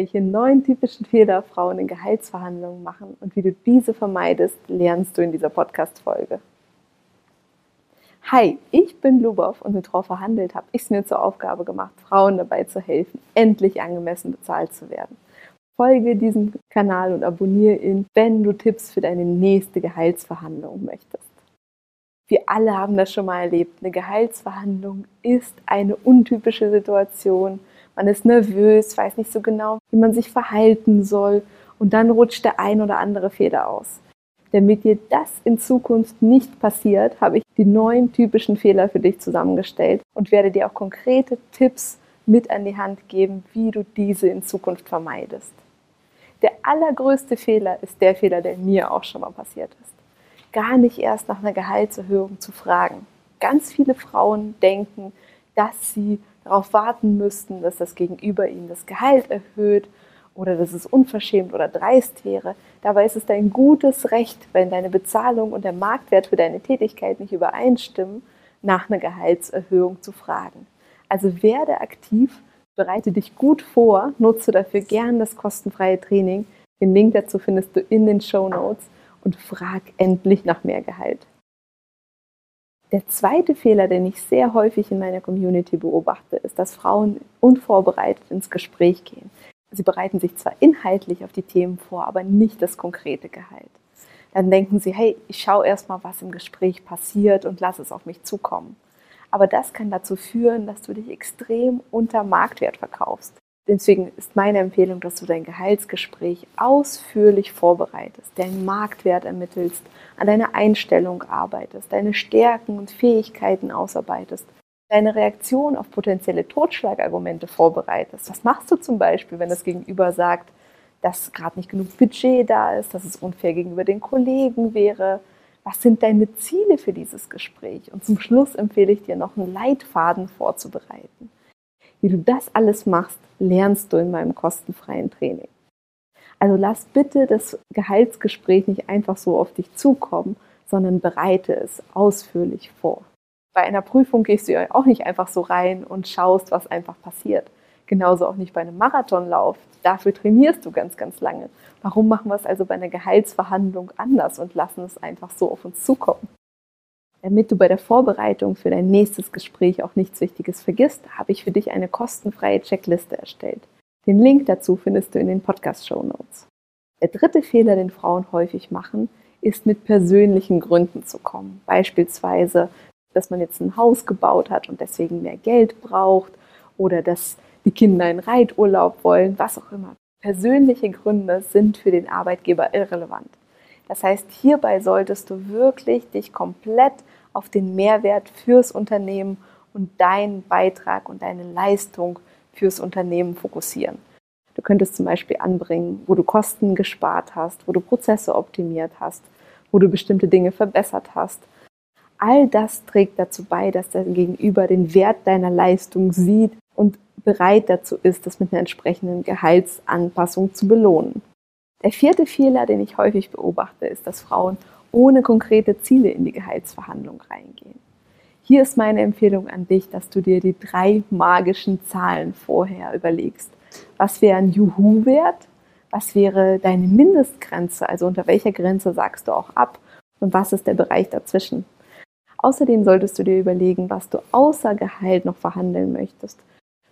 Welche neun typischen Fehler Frauen in Gehaltsverhandlungen machen und wie du diese vermeidest, lernst du in dieser Podcast-Folge. Hi, ich bin Lubov und mit Frau verhandelt habe ich es mir zur Aufgabe gemacht, Frauen dabei zu helfen, endlich angemessen bezahlt zu werden. Folge diesem Kanal und abonniere ihn, wenn du Tipps für deine nächste Gehaltsverhandlung möchtest. Wir alle haben das schon mal erlebt. Eine Gehaltsverhandlung ist eine untypische Situation, man ist nervös, weiß nicht so genau, wie man sich verhalten soll und dann rutscht der ein oder andere Fehler aus. Damit dir das in Zukunft nicht passiert, habe ich die neun typischen Fehler für dich zusammengestellt und werde dir auch konkrete Tipps mit an die Hand geben, wie du diese in Zukunft vermeidest. Der allergrößte Fehler ist der Fehler, der mir auch schon mal passiert ist. Gar nicht erst nach einer Gehaltserhöhung zu fragen. Ganz viele Frauen denken, dass sie darauf warten müssten, dass das Gegenüber ihnen das Gehalt erhöht oder dass es unverschämt oder dreist wäre. Dabei ist es dein gutes Recht, wenn deine Bezahlung und der Marktwert für deine Tätigkeit nicht übereinstimmen, nach einer Gehaltserhöhung zu fragen. Also werde aktiv, bereite dich gut vor, nutze dafür gern das kostenfreie Training. Den Link dazu findest du in den Show Notes und frag endlich nach mehr Gehalt. Der zweite Fehler, den ich sehr häufig in meiner Community beobachte, ist, dass Frauen unvorbereitet ins Gespräch gehen. Sie bereiten sich zwar inhaltlich auf die Themen vor, aber nicht das konkrete Gehalt. Dann denken sie, hey, ich schaue erstmal, was im Gespräch passiert und lasse es auf mich zukommen. Aber das kann dazu führen, dass du dich extrem unter Marktwert verkaufst. Deswegen ist meine Empfehlung, dass du dein Gehaltsgespräch ausführlich vorbereitest, deinen Marktwert ermittelst, an deiner Einstellung arbeitest, deine Stärken und Fähigkeiten ausarbeitest, deine Reaktion auf potenzielle Totschlagargumente vorbereitest. Was machst du zum Beispiel, wenn das Gegenüber sagt, dass gerade nicht genug Budget da ist, dass es unfair gegenüber den Kollegen wäre? Was sind deine Ziele für dieses Gespräch? Und zum Schluss empfehle ich dir noch einen Leitfaden vorzubereiten. Wie du das alles machst, lernst du in meinem kostenfreien Training. Also lass bitte das Gehaltsgespräch nicht einfach so auf dich zukommen, sondern bereite es ausführlich vor. Bei einer Prüfung gehst du ja auch nicht einfach so rein und schaust, was einfach passiert. Genauso auch nicht bei einem Marathonlauf. Dafür trainierst du ganz, ganz lange. Warum machen wir es also bei einer Gehaltsverhandlung anders und lassen es einfach so auf uns zukommen? Damit du bei der Vorbereitung für dein nächstes Gespräch auch nichts Wichtiges vergisst, habe ich für dich eine kostenfreie Checkliste erstellt. Den Link dazu findest du in den Podcast-Show Notes. Der dritte Fehler, den Frauen häufig machen, ist mit persönlichen Gründen zu kommen. Beispielsweise, dass man jetzt ein Haus gebaut hat und deswegen mehr Geld braucht oder dass die Kinder einen Reiturlaub wollen, was auch immer. Persönliche Gründe sind für den Arbeitgeber irrelevant. Das heißt, hierbei solltest du wirklich dich komplett auf den Mehrwert fürs Unternehmen und deinen Beitrag und deine Leistung fürs Unternehmen fokussieren. Du könntest zum Beispiel anbringen, wo du Kosten gespart hast, wo du Prozesse optimiert hast, wo du bestimmte Dinge verbessert hast. All das trägt dazu bei, dass dein Gegenüber den Wert deiner Leistung sieht und bereit dazu ist, das mit einer entsprechenden Gehaltsanpassung zu belohnen. Der vierte Fehler, den ich häufig beobachte, ist, dass Frauen ohne konkrete Ziele in die Gehaltsverhandlung reingehen. Hier ist meine Empfehlung an dich, dass du dir die drei magischen Zahlen vorher überlegst. Was wäre ein Juhu-Wert? Was wäre deine Mindestgrenze? Also unter welcher Grenze sagst du auch ab? Und was ist der Bereich dazwischen? Außerdem solltest du dir überlegen, was du außer Gehalt noch verhandeln möchtest.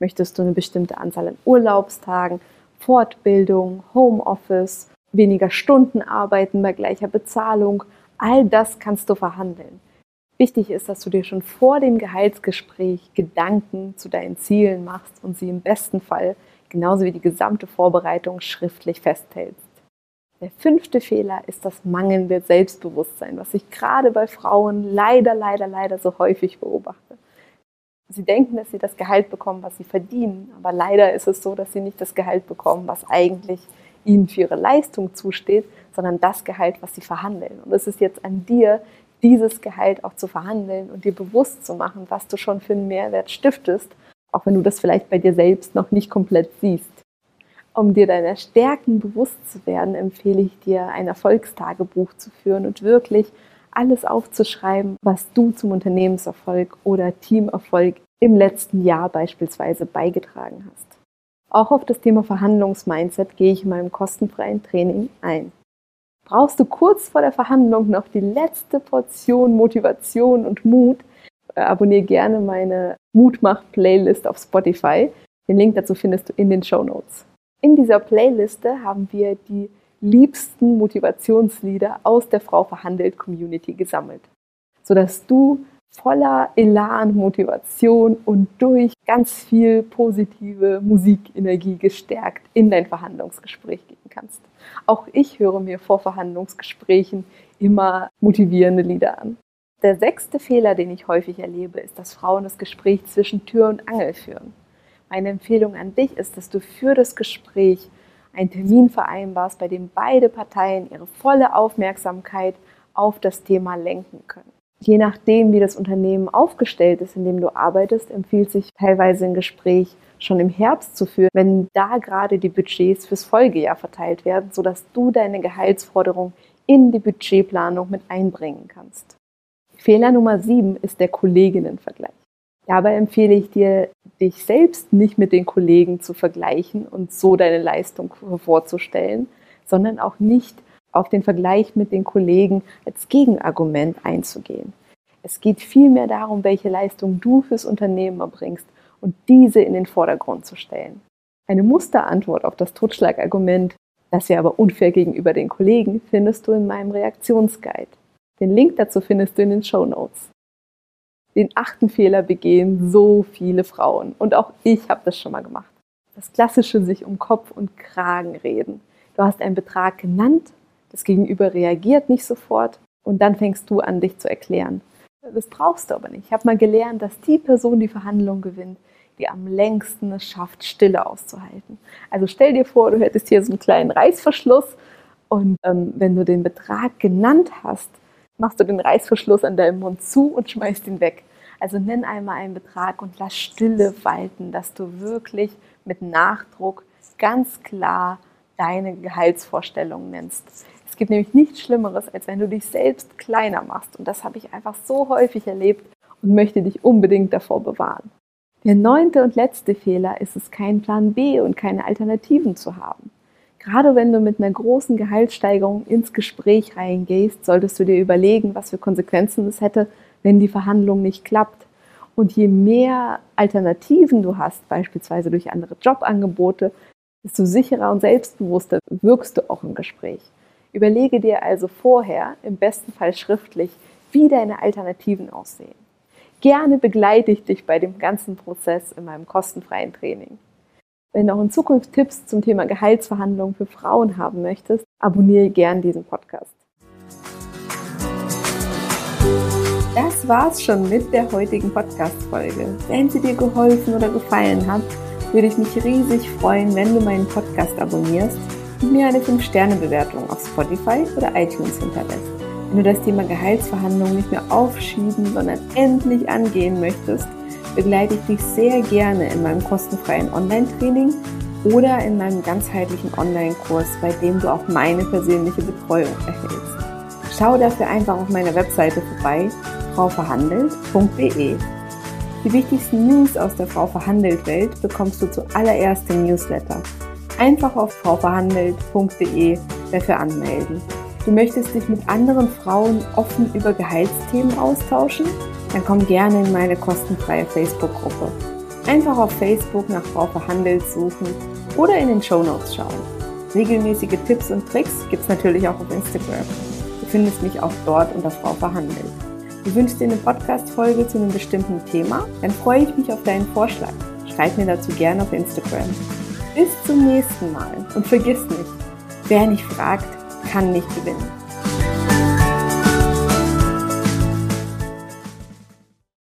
Möchtest du eine bestimmte Anzahl an Urlaubstagen, Fortbildung, Homeoffice, weniger Stunden arbeiten bei gleicher Bezahlung. All das kannst du verhandeln. Wichtig ist, dass du dir schon vor dem Gehaltsgespräch Gedanken zu deinen Zielen machst und sie im besten Fall genauso wie die gesamte Vorbereitung schriftlich festhältst. Der fünfte Fehler ist das mangelnde Selbstbewusstsein, was ich gerade bei Frauen leider, leider, leider so häufig beobachte. Sie denken, dass sie das Gehalt bekommen, was sie verdienen, aber leider ist es so, dass sie nicht das Gehalt bekommen, was eigentlich ihnen für ihre Leistung zusteht, sondern das Gehalt, was sie verhandeln. Und es ist jetzt an dir, dieses Gehalt auch zu verhandeln und dir bewusst zu machen, was du schon für einen Mehrwert stiftest, auch wenn du das vielleicht bei dir selbst noch nicht komplett siehst. Um dir deiner Stärken bewusst zu werden, empfehle ich dir, ein Erfolgstagebuch zu führen und wirklich alles aufzuschreiben, was du zum Unternehmenserfolg oder Teamerfolg im letzten Jahr beispielsweise beigetragen hast. Auch auf das Thema Verhandlungsmindset gehe ich in meinem kostenfreien Training ein. Brauchst du kurz vor der Verhandlung noch die letzte Portion Motivation und Mut? Äh, abonniere gerne meine Mutmach-Playlist auf Spotify. Den Link dazu findest du in den Show Notes. In dieser Playliste haben wir die liebsten Motivationslieder aus der Frau verhandelt Community gesammelt, sodass du voller Elan, Motivation und durch ganz viel positive Musikenergie gestärkt in dein Verhandlungsgespräch gehen kannst. Auch ich höre mir vor Verhandlungsgesprächen immer motivierende Lieder an. Der sechste Fehler, den ich häufig erlebe, ist, dass Frauen das Gespräch zwischen Tür und Angel führen. Meine Empfehlung an dich ist, dass du für das Gespräch einen Termin vereinbarst, bei dem beide Parteien ihre volle Aufmerksamkeit auf das Thema lenken können. Je nachdem, wie das Unternehmen aufgestellt ist, in dem du arbeitest, empfiehlt sich teilweise ein Gespräch schon im Herbst zu führen, wenn da gerade die Budgets fürs Folgejahr verteilt werden, sodass du deine Gehaltsforderung in die Budgetplanung mit einbringen kannst. Fehler Nummer sieben ist der Kolleginnenvergleich. Dabei empfehle ich dir, dich selbst nicht mit den Kollegen zu vergleichen und so deine Leistung vorzustellen, sondern auch nicht auf den Vergleich mit den Kollegen als Gegenargument einzugehen. Es geht vielmehr darum, welche Leistung du fürs Unternehmen erbringst und diese in den Vordergrund zu stellen. Eine Musterantwort auf das Totschlagargument, das wäre aber unfair gegenüber den Kollegen, findest du in meinem Reaktionsguide. Den Link dazu findest du in den Show Notes. Den achten Fehler begehen so viele Frauen und auch ich habe das schon mal gemacht. Das klassische sich um Kopf und Kragen reden. Du hast einen Betrag genannt das Gegenüber reagiert nicht sofort und dann fängst du an, dich zu erklären. Das brauchst du aber nicht. Ich habe mal gelernt, dass die Person die Verhandlung gewinnt, die am längsten es schafft, Stille auszuhalten. Also stell dir vor, du hättest hier so einen kleinen Reißverschluss und ähm, wenn du den Betrag genannt hast, machst du den Reißverschluss an deinem Mund zu und schmeißt ihn weg. Also nenn einmal einen Betrag und lass Stille walten, dass du wirklich mit Nachdruck ganz klar deine Gehaltsvorstellungen nennst. Es gibt nämlich nichts Schlimmeres, als wenn du dich selbst kleiner machst. Und das habe ich einfach so häufig erlebt und möchte dich unbedingt davor bewahren. Der neunte und letzte Fehler ist es, keinen Plan B und keine Alternativen zu haben. Gerade wenn du mit einer großen Gehaltssteigerung ins Gespräch reingehst, solltest du dir überlegen, was für Konsequenzen es hätte, wenn die Verhandlung nicht klappt. Und je mehr Alternativen du hast, beispielsweise durch andere Jobangebote, desto sicherer und selbstbewusster wirkst du auch im Gespräch. Überlege dir also vorher, im besten Fall schriftlich, wie deine Alternativen aussehen. Gerne begleite ich dich bei dem ganzen Prozess in meinem kostenfreien Training. Wenn du auch in Zukunft Tipps zum Thema Gehaltsverhandlungen für Frauen haben möchtest, abonniere gerne diesen Podcast. Das war's schon mit der heutigen Podcast-Folge. Wenn sie dir geholfen oder gefallen hat, würde ich mich riesig freuen, wenn du meinen Podcast abonnierst und mir eine 5-Sterne-Bewertung auf Spotify oder iTunes hinterlässt. Wenn du das Thema Gehaltsverhandlungen nicht mehr aufschieben, sondern endlich angehen möchtest, begleite ich dich sehr gerne in meinem kostenfreien Online-Training oder in meinem ganzheitlichen Online-Kurs, bei dem du auch meine persönliche Betreuung erhältst. Schau dafür einfach auf meiner Webseite vorbei, frauverhandelt.de. Die wichtigsten News aus der Frau verhandelt Welt bekommst du zuallererst im Newsletter einfach auf frauverhandelt.de dafür anmelden. Du möchtest dich mit anderen Frauen offen über Gehaltsthemen austauschen? Dann komm gerne in meine kostenfreie Facebook-Gruppe. Einfach auf Facebook nach Frau Verhandelt suchen oder in den Show Notes schauen. Regelmäßige Tipps und Tricks gibt es natürlich auch auf Instagram. Du findest mich auch dort unter Frau Verhandelt. Du wünschst dir eine Podcast-Folge zu einem bestimmten Thema? Dann freue ich mich auf deinen Vorschlag. Schreib mir dazu gerne auf Instagram. Bis zum nächsten Mal und vergiss nicht, wer nicht fragt, kann nicht gewinnen.